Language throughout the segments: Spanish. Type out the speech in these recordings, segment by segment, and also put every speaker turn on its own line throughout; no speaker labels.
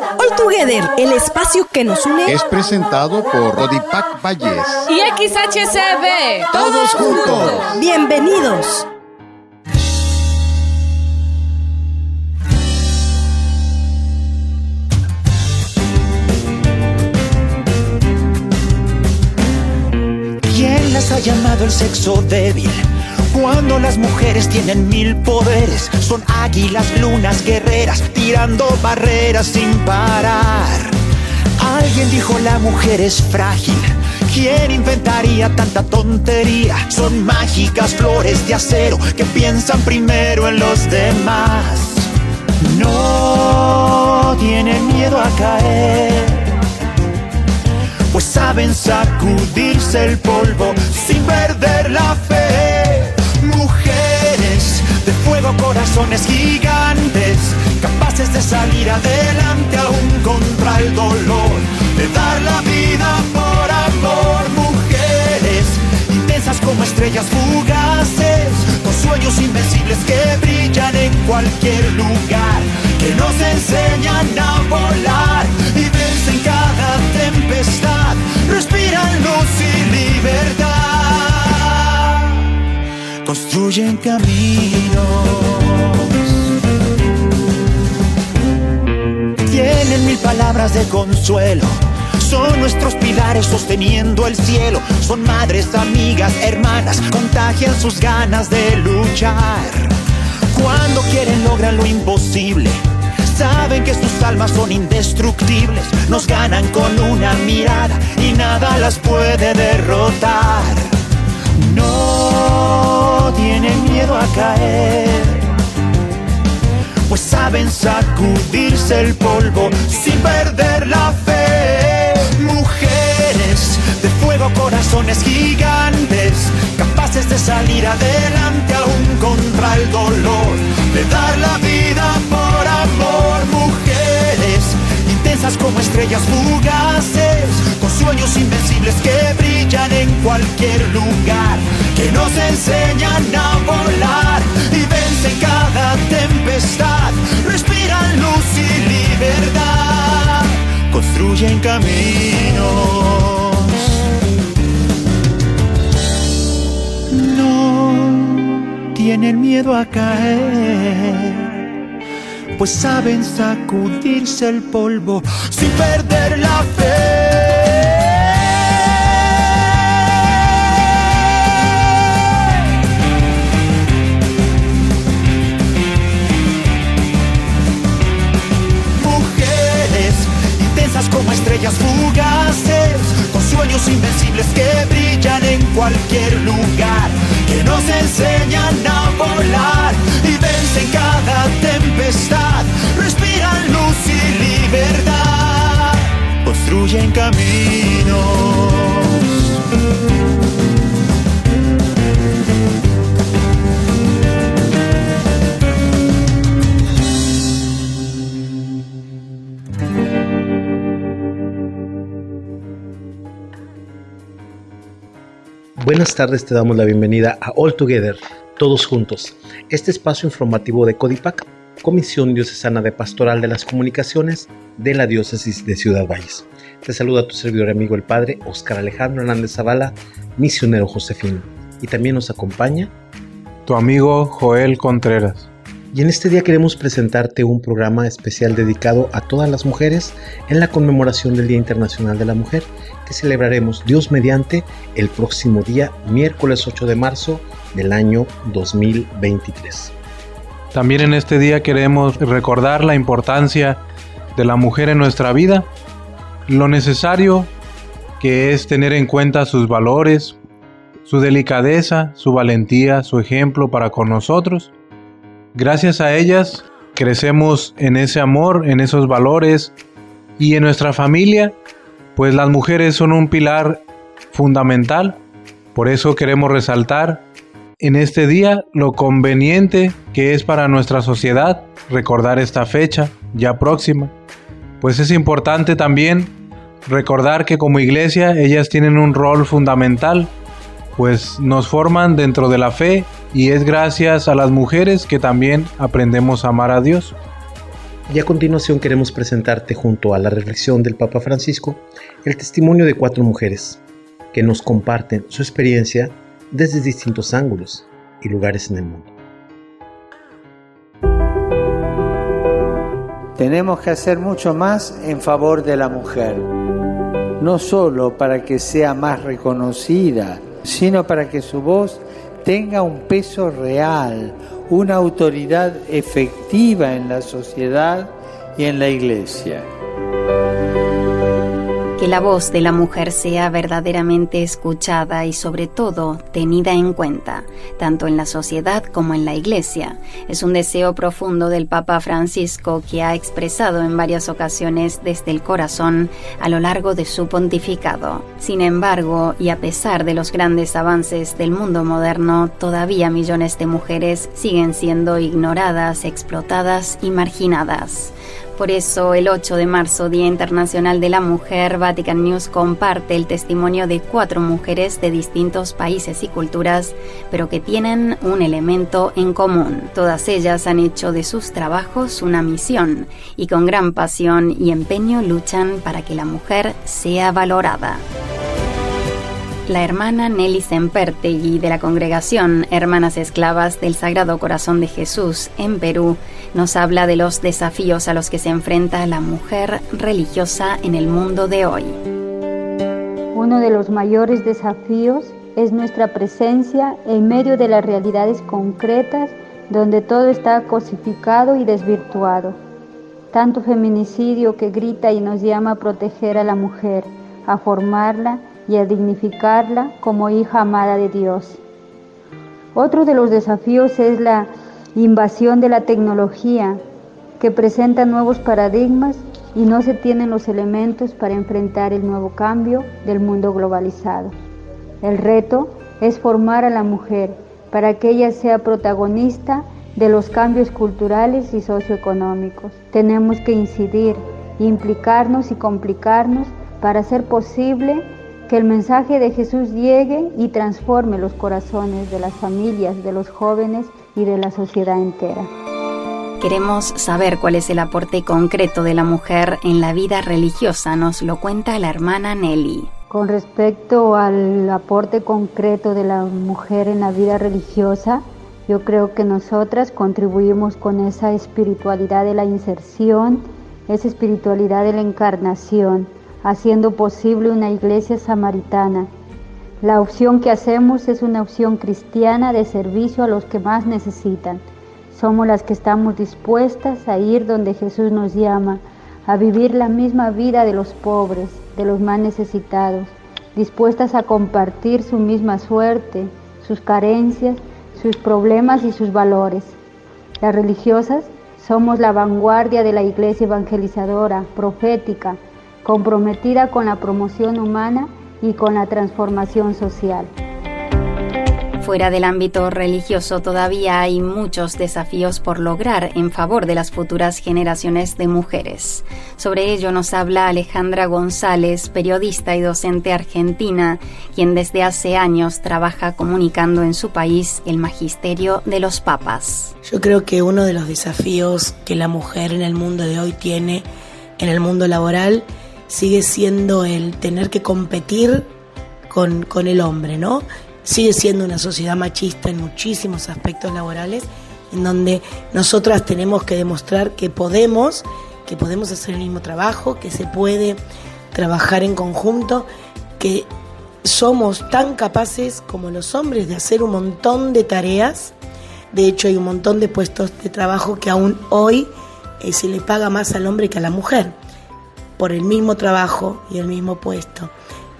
All Together, el espacio que nos une,
es presentado por Rodipac Valles
y XHCB.
Todos juntos.
Bienvenidos.
¿Quién las ha llamado el sexo débil? Cuando las mujeres tienen mil poderes, son águilas, lunas, guerreras, tirando barreras sin parar. Alguien dijo la mujer es frágil. ¿Quién inventaría tanta tontería? Son mágicas flores de acero que piensan primero en los demás. No tienen miedo a caer, pues saben sacudirse el polvo sin perder la fe de fuego, corazones gigantes, capaces de salir adelante aún contra el dolor, de dar la vida por amor, mujeres intensas como estrellas fugaces, con sueños invencibles que brillan en cualquier lugar, que nos enseñan a volar y vencen cada tempestad, respiran luz y libertad construyen caminos. Tienen mil palabras de consuelo. Son nuestros pilares sosteniendo el cielo. Son madres, amigas, hermanas. Contagian sus ganas de luchar. Cuando quieren logran lo imposible. Saben que sus almas son indestructibles. Nos ganan con una mirada y nada las puede derrotar. No tienen miedo a caer, pues saben sacudirse el polvo sin perder la fe. Mujeres de fuego, corazones gigantes, capaces de salir adelante aún contra el dolor, de dar la vida por amor. Mujeres intensas como estrellas fugaces, con sueños invencibles que brillan en cualquier lugar que nos enseñan a volar y vencen cada tempestad, respiran luz y libertad, construyen caminos. No tienen miedo a caer, pues saben sacudirse el polvo sin perder la fe. Volar y vencen cada tempestad, respiran luz y libertad, construyen caminos.
Buenas tardes, te damos la bienvenida a All Together, todos juntos, este espacio informativo de Codipac, Comisión Diocesana de Pastoral de las Comunicaciones de la Diócesis de Ciudad Valles. Te saluda tu servidor amigo el Padre Oscar Alejandro Hernández Zavala, misionero Josefino, y también nos acompaña
tu amigo Joel Contreras.
Y en este día queremos presentarte un programa especial dedicado a todas las mujeres en la conmemoración del Día Internacional de la Mujer que celebraremos Dios mediante el próximo día, miércoles 8 de marzo del año 2023.
También en este día queremos recordar la importancia de la mujer en nuestra vida, lo necesario que es tener en cuenta sus valores, su delicadeza, su valentía, su ejemplo para con nosotros. Gracias a ellas crecemos en ese amor, en esos valores y en nuestra familia pues las mujeres son un pilar fundamental. Por eso queremos resaltar en este día lo conveniente que es para nuestra sociedad recordar esta fecha ya próxima. Pues es importante también recordar que como iglesia ellas tienen un rol fundamental, pues nos forman dentro de la fe y es gracias a las mujeres que también aprendemos a amar a Dios.
Y a continuación queremos presentarte junto a la reflexión del Papa Francisco el testimonio de cuatro mujeres que nos comparten su experiencia desde distintos ángulos y lugares en el mundo.
Tenemos que hacer mucho más en favor de la mujer, no solo para que sea más reconocida, sino para que su voz tenga un peso real, una autoridad efectiva en la sociedad y en la iglesia
que la voz de la mujer sea verdaderamente escuchada y sobre todo tenida en cuenta, tanto en la sociedad como en la Iglesia. Es un deseo profundo del Papa Francisco que ha expresado en varias ocasiones desde el corazón a lo largo de su pontificado. Sin embargo, y a pesar de los grandes avances del mundo moderno, todavía millones de mujeres siguen siendo ignoradas, explotadas y marginadas. Por eso, el 8 de marzo, Día Internacional de la Mujer, Vatican News comparte el testimonio de cuatro mujeres de distintos países y culturas, pero que tienen un elemento en común. Todas ellas han hecho de sus trabajos una misión y con gran pasión y empeño luchan para que la mujer sea valorada. La hermana Nelly Sempertegui de la congregación Hermanas Esclavas del Sagrado Corazón de Jesús en Perú nos habla de los desafíos a los que se enfrenta la mujer religiosa en el mundo de hoy.
Uno de los mayores desafíos es nuestra presencia en medio de las realidades concretas donde todo está cosificado y desvirtuado. Tanto feminicidio que grita y nos llama a proteger a la mujer, a formarla y a dignificarla como hija amada de Dios. Otro de los desafíos es la invasión de la tecnología que presenta nuevos paradigmas y no se tienen los elementos para enfrentar el nuevo cambio del mundo globalizado. El reto es formar a la mujer para que ella sea protagonista de los cambios culturales y socioeconómicos. Tenemos que incidir, implicarnos y complicarnos para hacer posible que el mensaje de Jesús llegue y transforme los corazones de las familias, de los jóvenes y de la sociedad entera.
Queremos saber cuál es el aporte concreto de la mujer en la vida religiosa, nos lo cuenta la hermana Nelly.
Con respecto al aporte concreto de la mujer en la vida religiosa, yo creo que nosotras contribuimos con esa espiritualidad de la inserción, esa espiritualidad de la encarnación, haciendo posible una iglesia samaritana. La opción que hacemos es una opción cristiana de servicio a los que más necesitan. Somos las que estamos dispuestas a ir donde Jesús nos llama, a vivir la misma vida de los pobres, de los más necesitados, dispuestas a compartir su misma suerte, sus carencias, sus problemas y sus valores. Las religiosas somos la vanguardia de la iglesia evangelizadora, profética, comprometida con la promoción humana y con la transformación social.
Fuera del ámbito religioso todavía hay muchos desafíos por lograr en favor de las futuras generaciones de mujeres. Sobre ello nos habla Alejandra González, periodista y docente argentina, quien desde hace años trabaja comunicando en su país el magisterio de los papas.
Yo creo que uno de los desafíos que la mujer en el mundo de hoy tiene en el mundo laboral sigue siendo el tener que competir con, el hombre, ¿no? Sigue siendo una sociedad machista en muchísimos aspectos laborales, en donde nosotras tenemos que demostrar que podemos, que podemos hacer el mismo trabajo, que se puede trabajar en conjunto, que somos tan capaces como los hombres de hacer un montón de tareas. De hecho, hay un montón de puestos de trabajo que aún hoy eh, se le paga más al hombre que a la mujer por el mismo trabajo y el mismo puesto.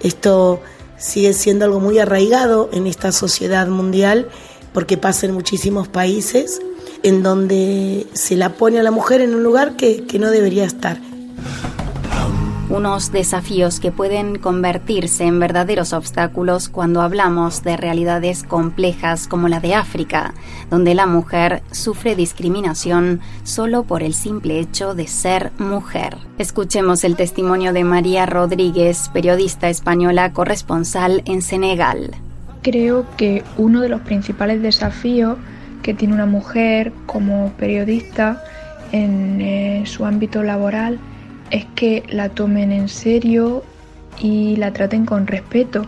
Esto sigue siendo algo muy arraigado en esta sociedad mundial porque pasa en muchísimos países en donde se la pone a la mujer en un lugar que, que no debería estar
unos desafíos que pueden convertirse en verdaderos obstáculos cuando hablamos de realidades complejas como la de África, donde la mujer sufre discriminación solo por el simple hecho de ser mujer. Escuchemos el testimonio de María Rodríguez, periodista española corresponsal en Senegal.
Creo que uno de los principales desafíos que tiene una mujer como periodista en eh, su ámbito laboral es que la tomen en serio y la traten con respeto.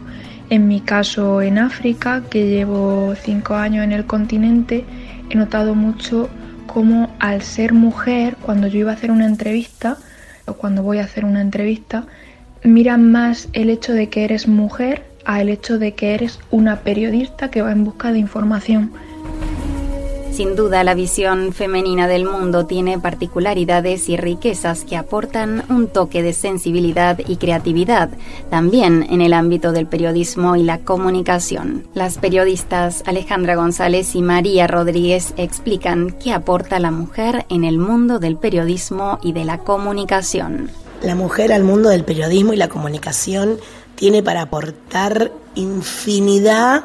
En mi caso en África, que llevo cinco años en el continente, he notado mucho cómo al ser mujer, cuando yo iba a hacer una entrevista, o cuando voy a hacer una entrevista, miran más el hecho de que eres mujer a el hecho de que eres una periodista que va en busca de información.
Sin duda, la visión femenina del mundo tiene particularidades y riquezas que aportan un toque de sensibilidad y creatividad, también en el ámbito del periodismo y la comunicación. Las periodistas Alejandra González y María Rodríguez explican qué aporta la mujer en el mundo del periodismo y de la comunicación.
La mujer al mundo del periodismo y la comunicación tiene para aportar infinidad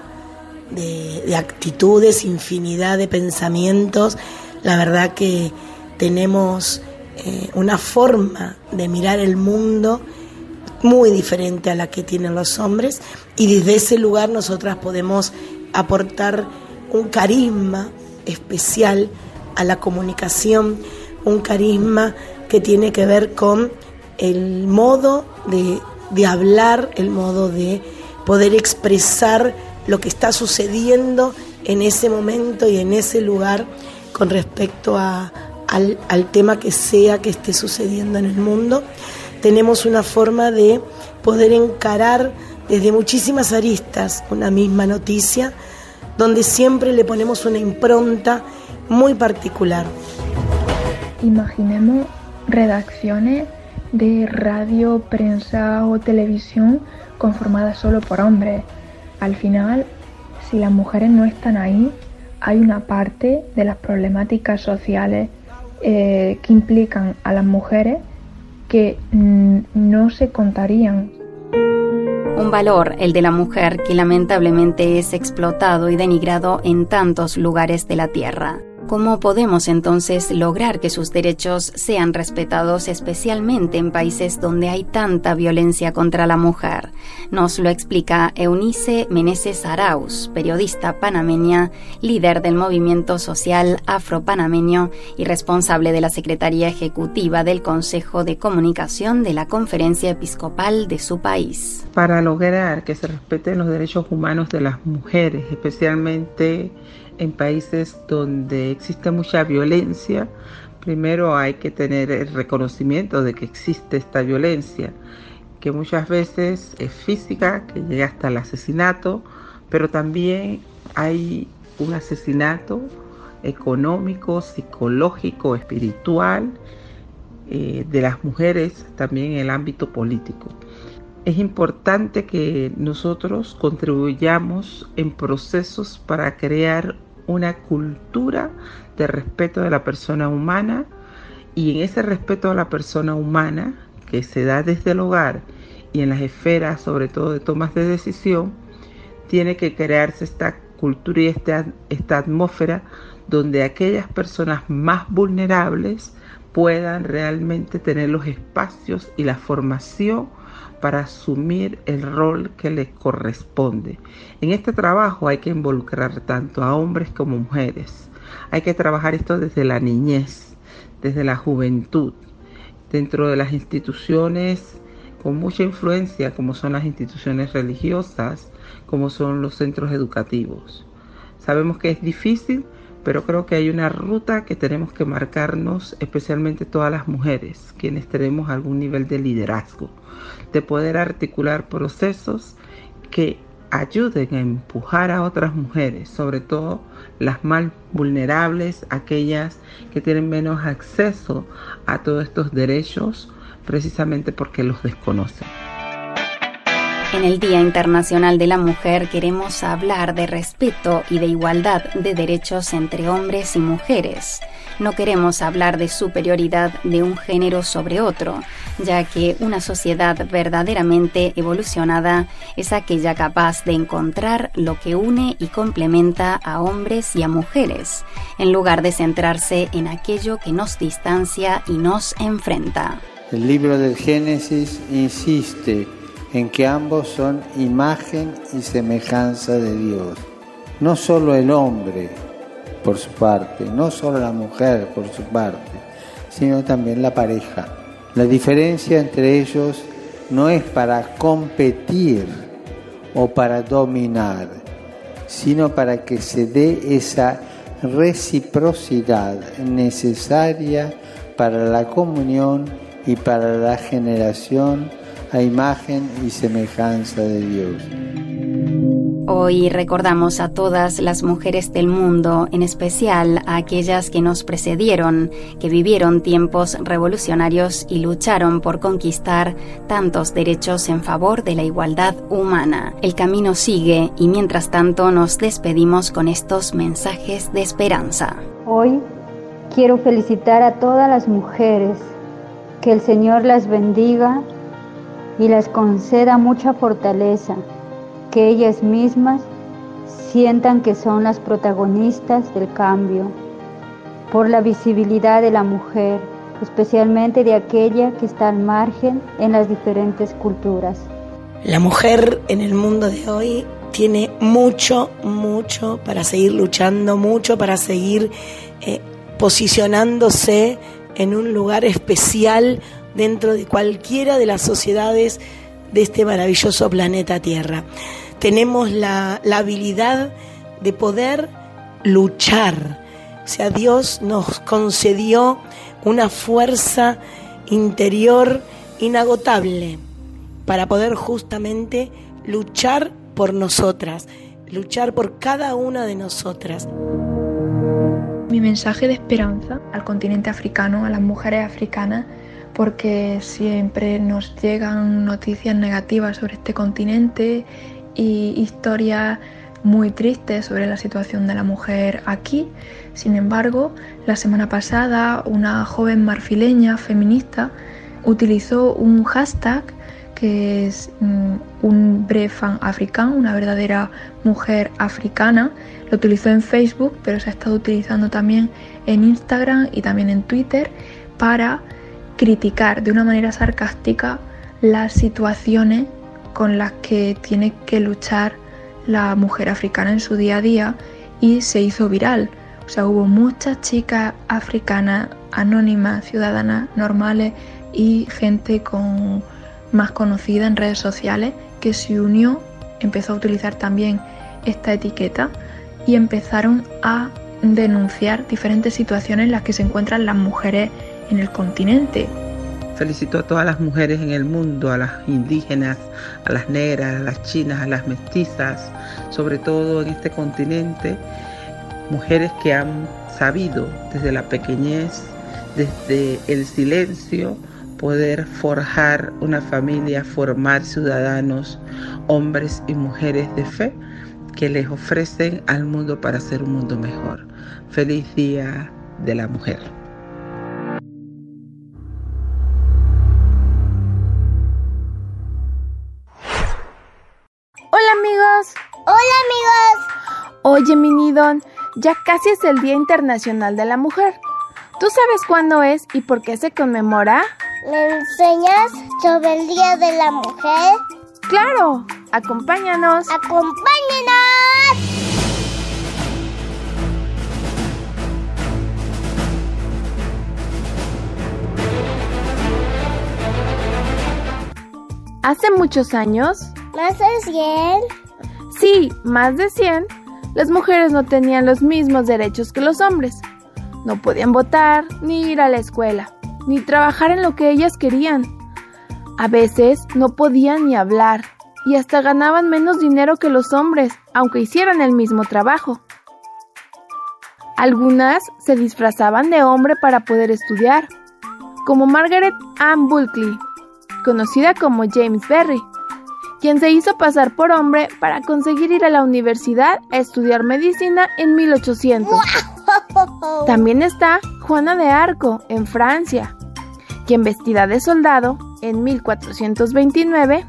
de, actitudes, infinidad de pensamientos. La verdad que tenemos eh, una forma de mirar el mundo muy diferente a la que tienen los hombres y desde ese lugar nosotras podemos aportar un carisma especial a la comunicación, un carisma que tiene que ver con el modo de, de hablar, el modo de poder expresar lo que está sucediendo en ese momento y en ese lugar con respecto a, al, al, tema que sea que esté sucediendo en el mundo. Tenemos una forma de poder encarar desde muchísimas aristas una misma noticia, donde siempre le ponemos una impronta muy particular.
Imaginemos redacciones de radio, prensa o televisión conformadas solo por hombres al final, si las mujeres no están ahí, hay una parte de las problemáticas sociales eh, que implican a las mujeres que mm, no se contarían.
Un valor, el de la mujer, que lamentablemente es explotado y denigrado en tantos lugares de la Tierra. ¿Cómo podemos entonces lograr que sus derechos sean respetados especialmente en países donde hay tanta violencia contra la mujer? Nos lo explica Eunice Meneses Arauz, periodista panameña, líder del movimiento social afro-panameño y responsable de la Secretaría Ejecutiva del Consejo de Comunicación de la Conferencia Episcopal de su país.
Para lograr que se respeten los derechos humanos de las mujeres, especialmente en países donde existe mucha violencia, primero hay que tener el reconocimiento de que existe esta violencia, que muchas veces es física, que llega hasta el asesinato, pero también hay un asesinato económico, psicológico, espiritual eh, de las mujeres también en el ámbito político. Es importante que nosotros contribuyamos en procesos para crear una cultura de respeto de la persona humana. Y en ese respeto a la persona humana que se da desde el hogar y en las esferas sobre todo de tomas de decisión, tiene que crearse esta cultura y esta, esta atmósfera donde aquellas personas más vulnerables puedan realmente tener los espacios y la formación para asumir el rol que les corresponde. En este trabajo hay que involucrar tanto a hombres como mujeres. Hay que trabajar esto desde la niñez, desde la juventud, dentro de las instituciones con mucha influencia como son las instituciones religiosas, como son los centros educativos. Sabemos que es difícil, pero creo que hay una ruta que tenemos que marcarnos, especialmente todas las mujeres, quienes tenemos algún nivel de liderazgo de poder articular procesos que ayuden a empujar a otras mujeres, sobre todo las más vulnerables, aquellas que tienen menos acceso a todos estos derechos precisamente porque los desconocen.
En el Día Internacional de la Mujer queremos hablar de respeto y de igualdad de derechos entre hombres y mujeres. No queremos hablar de superioridad de un género sobre otro, ya que una sociedad verdaderamente evolucionada es aquella capaz de encontrar lo que une y complementa a hombres y a mujeres, en lugar de centrarse en aquello que nos distancia y nos enfrenta.
El libro del Génesis insiste en que ambos son imagen y semejanza de Dios. No solo el hombre por su parte, no solo la mujer por su parte, sino también la pareja. La diferencia entre ellos no es para competir o para dominar, sino para que se dé esa reciprocidad necesaria para la comunión y para la generación a imagen y semejanza de Dios.
Hoy recordamos a todas las mujeres del mundo, en especial a aquellas que nos precedieron, que vivieron tiempos revolucionarios y lucharon por conquistar tantos derechos en favor de la igualdad humana. El camino sigue y mientras tanto nos despedimos con estos mensajes de esperanza.
Hoy quiero felicitar a todas las mujeres, que el Señor las bendiga y les conceda mucha fortaleza que ellas mismas sientan que son las protagonistas del cambio, por la visibilidad de la mujer, especialmente de aquella que está al margen en las diferentes culturas.
La mujer en el mundo de hoy tiene mucho, mucho para seguir luchando, mucho para seguir eh, posicionándose en un lugar especial dentro de cualquiera de las sociedades de este maravilloso planeta Tierra tenemos la, habilidad de poder luchar. O sea, Dios nos concedió una fuerza interior inagotable para poder justamente luchar por nosotras, luchar por cada una de nosotras.
Mi mensaje de esperanza al continente africano, a las mujeres africanas, porque siempre nos llegan noticias negativas sobre este continente y historias muy tristes sobre la situación de la mujer aquí. Sin embargo, la semana pasada una joven marfileña feminista utilizó un hashtag que es mm, un brefan africán, una verdadera mujer africana. Lo utilizó en Facebook, pero se ha estado utilizando también en Instagram y también en Twitter para criticar de una manera sarcástica las situaciones con las que tiene que luchar la mujer africana en su día a día y se hizo viral. O sea, hubo muchas chicas africanas, anónimas, ciudadanas normales y gente con más conocida en redes sociales que se unió, empezó a utilizar también esta etiqueta y empezaron a denunciar diferentes situaciones en las que se encuentran las mujeres en el continente.
Felicito a todas las mujeres en el mundo, a las indígenas, a las negras, a las chinas, a las mestizas, sobre todo en este continente, mujeres que han sabido desde la pequeñez, desde el silencio, poder forjar una familia, formar ciudadanos, hombres y mujeres de fe que les ofrecen al mundo para hacer un mundo mejor. Feliz Día de la Mujer.
Hola amigos.
Oye, Minidon, ya casi es el Día Internacional de la Mujer. ¿Tú sabes cuándo es y por qué se conmemora?
¿Me enseñas sobre el Día de la Mujer?
Claro, acompáñanos.
¡Acompáñanos!
Hace muchos años.
¿Más de 100?
Sí, más de 100, las mujeres no tenían los mismos derechos que los hombres. No podían votar, ni ir a la escuela, ni trabajar en lo que ellas querían. A veces no podían ni hablar, y hasta ganaban menos dinero que los hombres, aunque hicieran el mismo trabajo. Algunas se disfrazaban de hombre para poder estudiar, como Margaret Ann Bulkley, conocida como James Berry, quien se hizo pasar por hombre para conseguir ir a la universidad a estudiar medicina en 1800. También está Juana de Arco, en Francia, quien vestida de soldado, en 1429,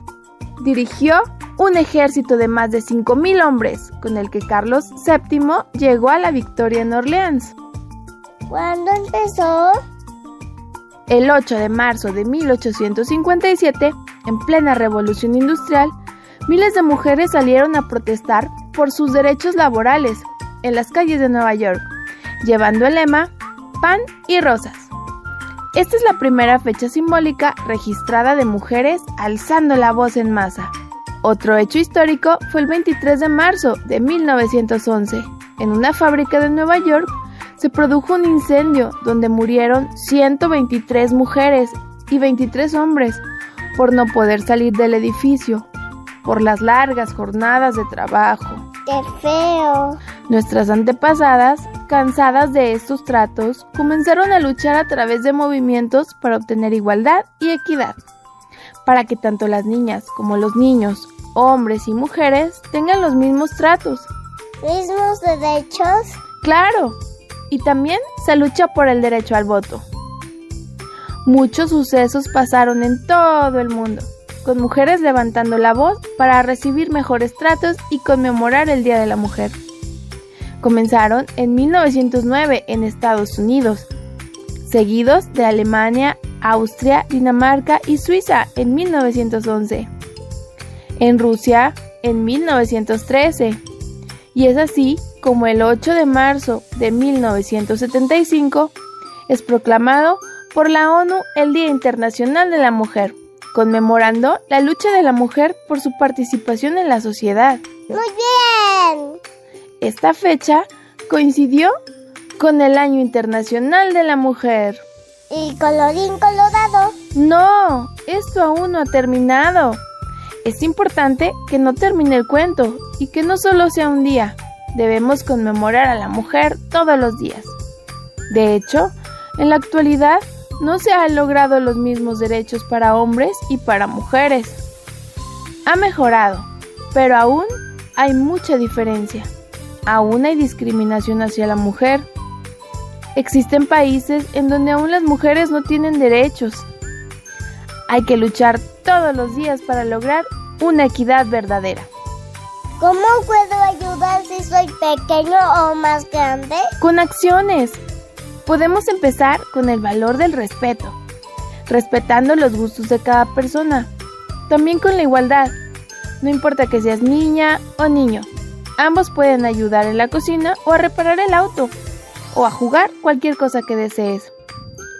dirigió un ejército de más de 5.000 hombres, con el que Carlos VII llegó a la victoria en Orleans.
¿Cuándo empezó?
El 8 de marzo de 1857, en plena revolución industrial, miles de mujeres salieron a protestar por sus derechos laborales en las calles de Nueva York, llevando el lema Pan y Rosas. Esta es la primera fecha simbólica registrada de mujeres alzando la voz en masa. Otro hecho histórico fue el 23 de marzo de 1911. En una fábrica de Nueva York se produjo un incendio donde murieron 123 mujeres y 23 hombres por no poder salir del edificio, por las largas jornadas de trabajo.
¡Qué feo!
Nuestras antepasadas, cansadas de estos tratos, comenzaron a luchar a través de movimientos para obtener igualdad y equidad, para que tanto las niñas como los niños, hombres y mujeres tengan los mismos tratos.
¿Mismos derechos?
Claro, y también se lucha por el derecho al voto. Muchos sucesos pasaron en todo el mundo, con mujeres levantando la voz para recibir mejores tratos y conmemorar el Día de la Mujer. Comenzaron en 1909 en Estados Unidos, seguidos de Alemania, Austria, Dinamarca y Suiza en 1911. En Rusia en 1913. Y es así como el 8 de marzo de 1975 es proclamado por la ONU el Día Internacional de la Mujer, conmemorando la lucha de la mujer por su participación en la sociedad.
Muy bien.
Esta fecha coincidió con el Año Internacional de la Mujer.
¿Y colorín colorado?
No, esto aún no ha terminado. Es importante que no termine el cuento y que no solo sea un día. Debemos conmemorar a la mujer todos los días. De hecho, en la actualidad no se han logrado los mismos derechos para hombres y para mujeres. Ha mejorado, pero aún hay mucha diferencia. Aún hay discriminación hacia la mujer. Existen países en donde aún las mujeres no tienen derechos. Hay que luchar todos los días para lograr una equidad verdadera.
¿Cómo puedo ayudar si soy pequeño o más grande?
Con acciones. Podemos empezar con el valor del respeto, respetando los gustos de cada persona. También con la igualdad. No importa que seas niña o niño, ambos pueden ayudar en la cocina o a reparar el auto o a jugar cualquier cosa que desees.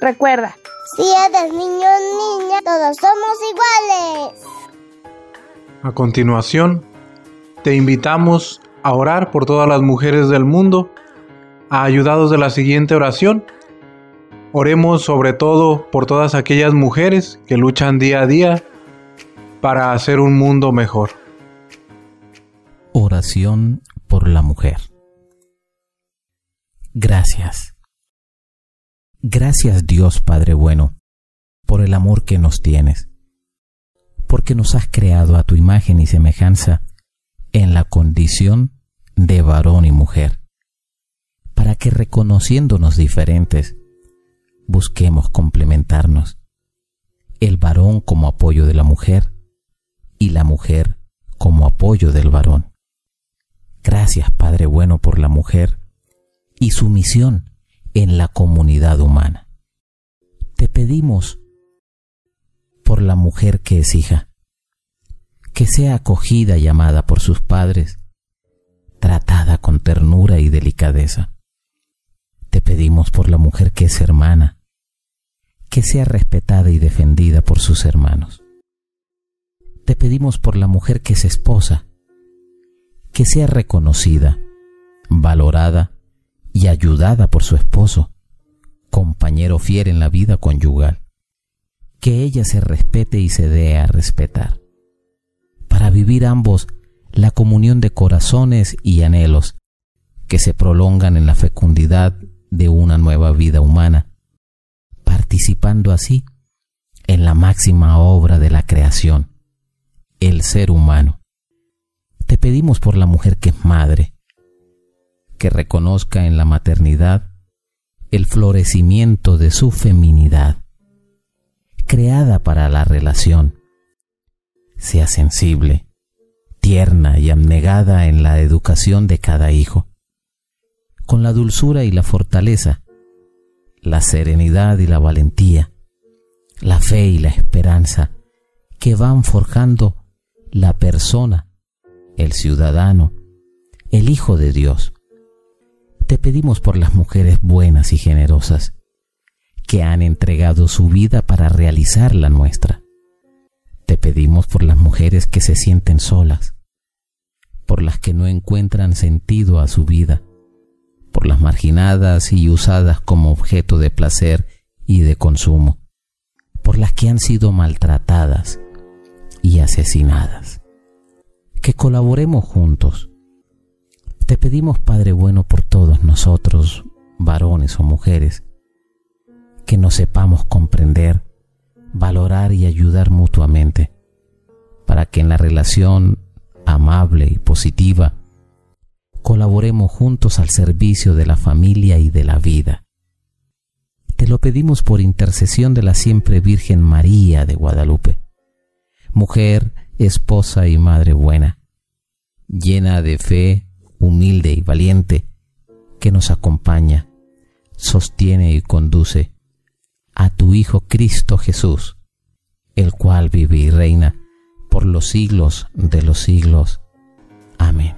Recuerda,
si eres niño o niña, todos somos iguales.
A continuación, te invitamos a orar por todas las mujeres del mundo, ayudados de la siguiente oración. Oremos sobre todo por todas aquellas mujeres que luchan día a día para hacer un mundo mejor.
Oración por la mujer. Gracias. Gracias Dios Padre bueno, por el amor que nos tienes, porque nos has creado a tu imagen y semejanza en la condición de varón y mujer, para que reconociéndonos diferentes, busquemos complementarnos, el varón como apoyo de la mujer y la mujer como apoyo del varón. Gracias Padre bueno por la mujer y su misión en la comunidad humana. Te pedimos por la mujer que es hija, que sea acogida y amada por sus padres, tratada con ternura y delicadeza. Te pedimos por la mujer que es hermana, que sea respetada y defendida por sus hermanos. Te pedimos por la mujer que es esposa, que sea reconocida, valorada y ayudada por su esposo, compañero fiel en la vida conyugal. Que ella se respete y se dé a respetar. Para vivir ambos la comunión de corazones y anhelos que se prolongan en la fecundidad de una nueva vida humana, participando así en la máxima obra de la creación, el ser humano. Te pedimos por la mujer que es madre, que reconozca en la maternidad el florecimiento de su feminidad, creada para la relación. Sea sensible, tierna y abnegada en la educación de cada hijo, con la dulzura y la fortaleza, la serenidad y la valentía, la fe y la esperanza que van forjando la persona el ciudadano, el Hijo de Dios. Te pedimos por las mujeres buenas y generosas, que han entregado su vida para realizar la nuestra. Te pedimos por las mujeres que se sienten solas, por las que no encuentran sentido a su vida, por las marginadas y usadas como objeto de placer y de consumo, por las que han sido maltratadas y asesinadas. Que colaboremos juntos. Te pedimos, Padre bueno, por todos nosotros, varones o mujeres, que nos sepamos comprender, valorar y ayudar mutuamente, para que en la relación amable y positiva colaboremos juntos al servicio de la familia y de la vida. Te lo pedimos por intercesión de la siempre Virgen María de Guadalupe, mujer, esposa y madre buena, llena de fe, humilde y valiente, que nos acompaña, sostiene y conduce a tu Hijo Cristo Jesús, el cual vive y reina por los siglos de los siglos. Amén.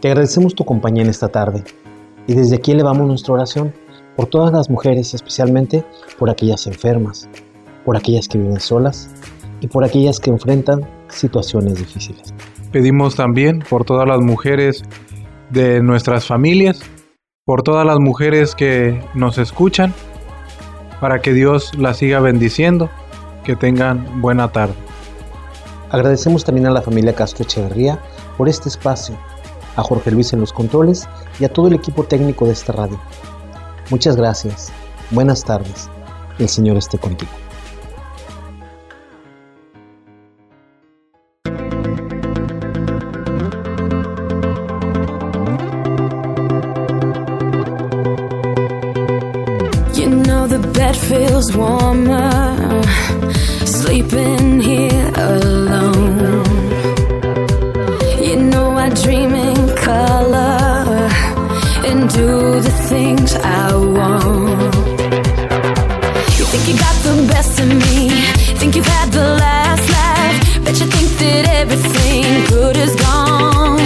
Te agradecemos tu compañía en esta tarde y desde aquí elevamos nuestra oración por todas las mujeres, especialmente por aquellas enfermas, por aquellas que viven solas y por aquellas que enfrentan situaciones difíciles.
Pedimos también por todas las mujeres de nuestras familias, por todas las mujeres que nos escuchan, para que Dios las siga bendiciendo, que tengan buena tarde.
Agradecemos también a la familia Castro Echeverría por este espacio, a Jorge Luis en los controles y a todo el equipo técnico de esta radio. Muchas gracias, buenas tardes, el Señor esté contigo.
Things I want. You think you got the best of me, think you've had the last laugh. Bet you think that everything good is gone.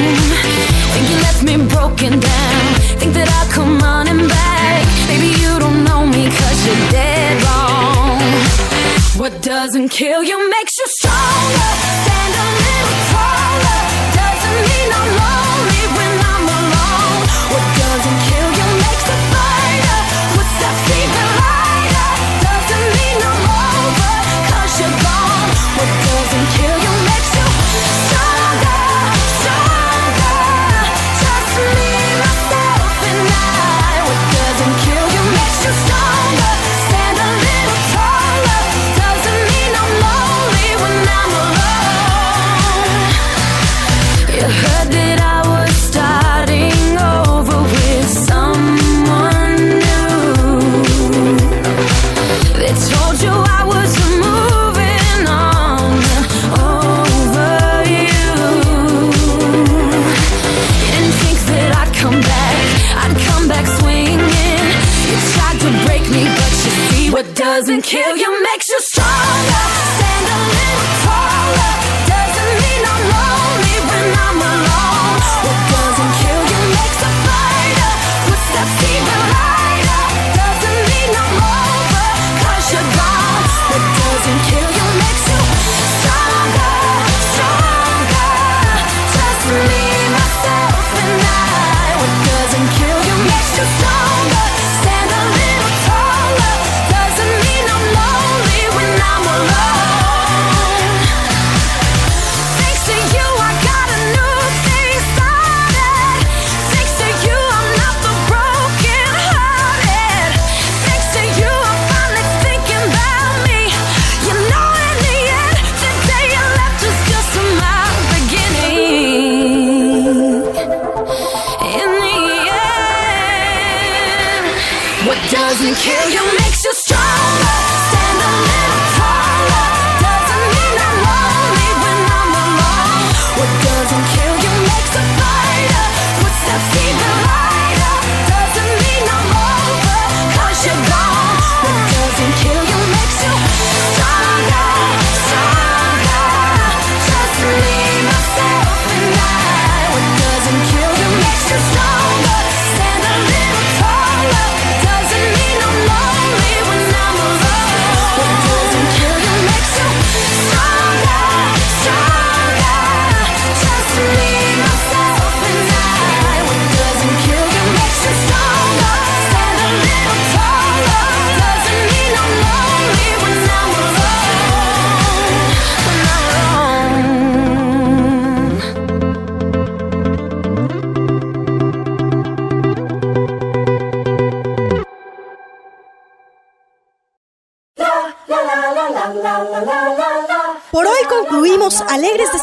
Think you left me broken down, think that I'll come running back. Baby, you don't know me cause you're dead wrong. What doesn't kill you makes you stronger.